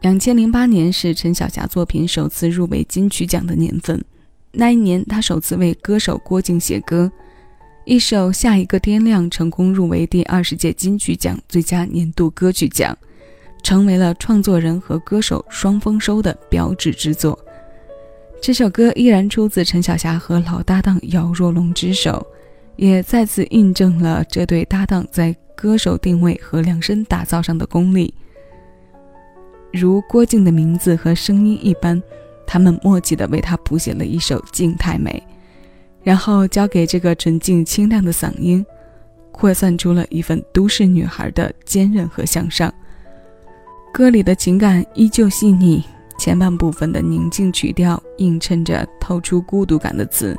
两千零八年是陈小霞作品首次入围金曲奖的年份，那一年她首次为歌手郭靖写歌，一首《下一个天亮》成功入围第二十届金曲奖最佳年度歌曲奖，成为了创作人和歌手双丰收的标志之作。这首歌依然出自陈小霞和老搭档姚若龙之手，也再次印证了这对搭档在歌手定位和量身打造上的功力。如郭靖的名字和声音一般，他们默契地为他谱写了一首《静太美》，然后交给这个纯净清亮的嗓音，扩散出了一份都市女孩的坚韧和向上。歌里的情感依旧细腻。前半部分的宁静曲调映衬着透出孤独感的词，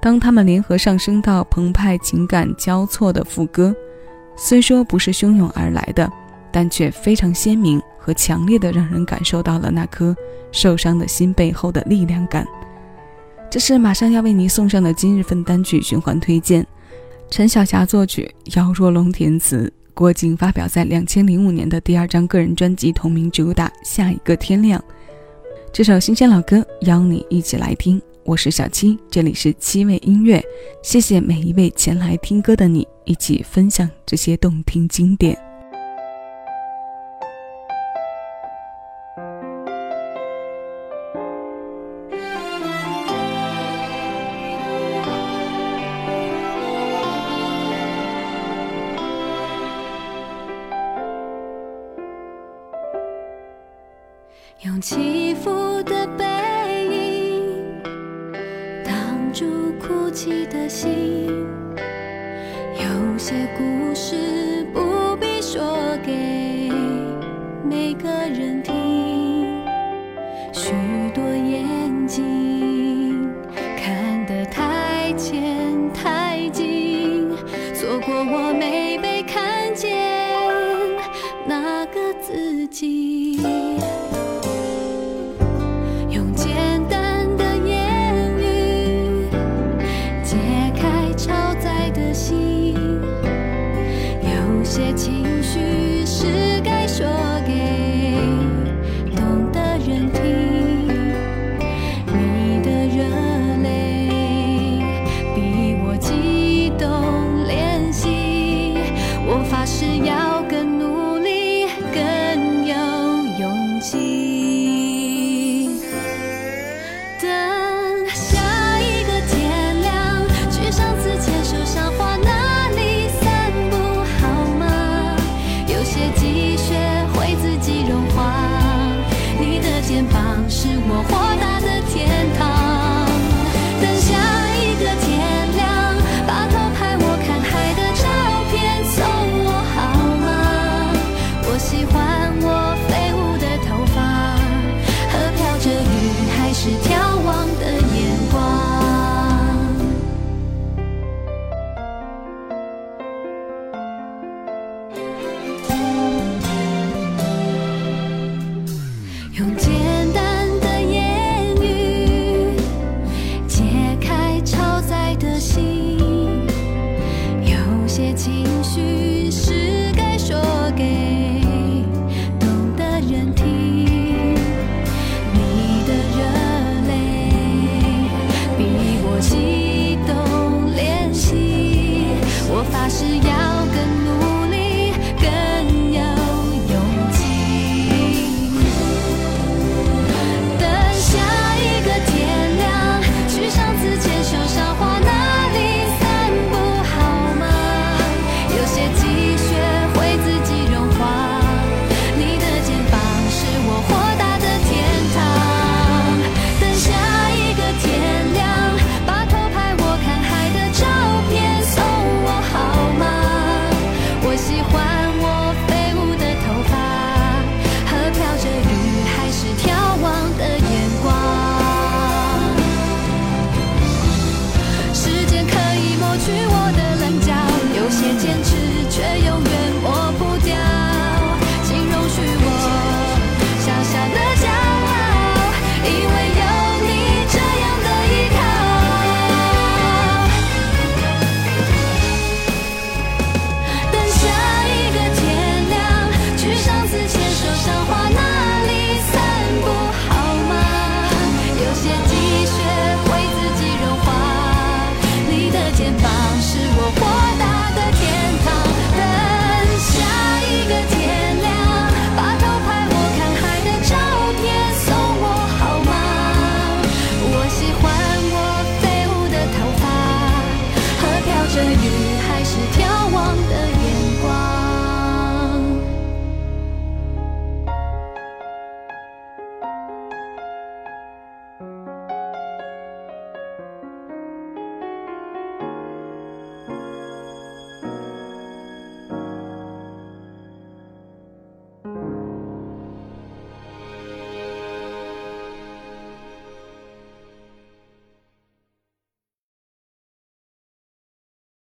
当他们联合上升到澎湃情感交错的副歌，虽说不是汹涌而来的，但却非常鲜明和强烈的让人感受到了那颗受伤的心背后的力量感。这是马上要为您送上的今日份单曲循环推荐，陈小霞作曲，姚若龙填词，郭靖发表在两千零五年的第二张个人专辑同名主打《下一个天亮》。这首新鲜老歌，邀你一起来听。我是小七，这里是七味音乐。谢谢每一位前来听歌的你，一起分享这些动听经典。起伏的背影挡住哭泣的心，有些故事不必说给每个人听，许多眼睛看得太浅太近，错过我没被看见那个自己。有些情绪是我豁达。于是该说给懂的人听。你的热泪比我激动怜惜我发誓要抹去我的棱角有些坚持却永远抹不掉。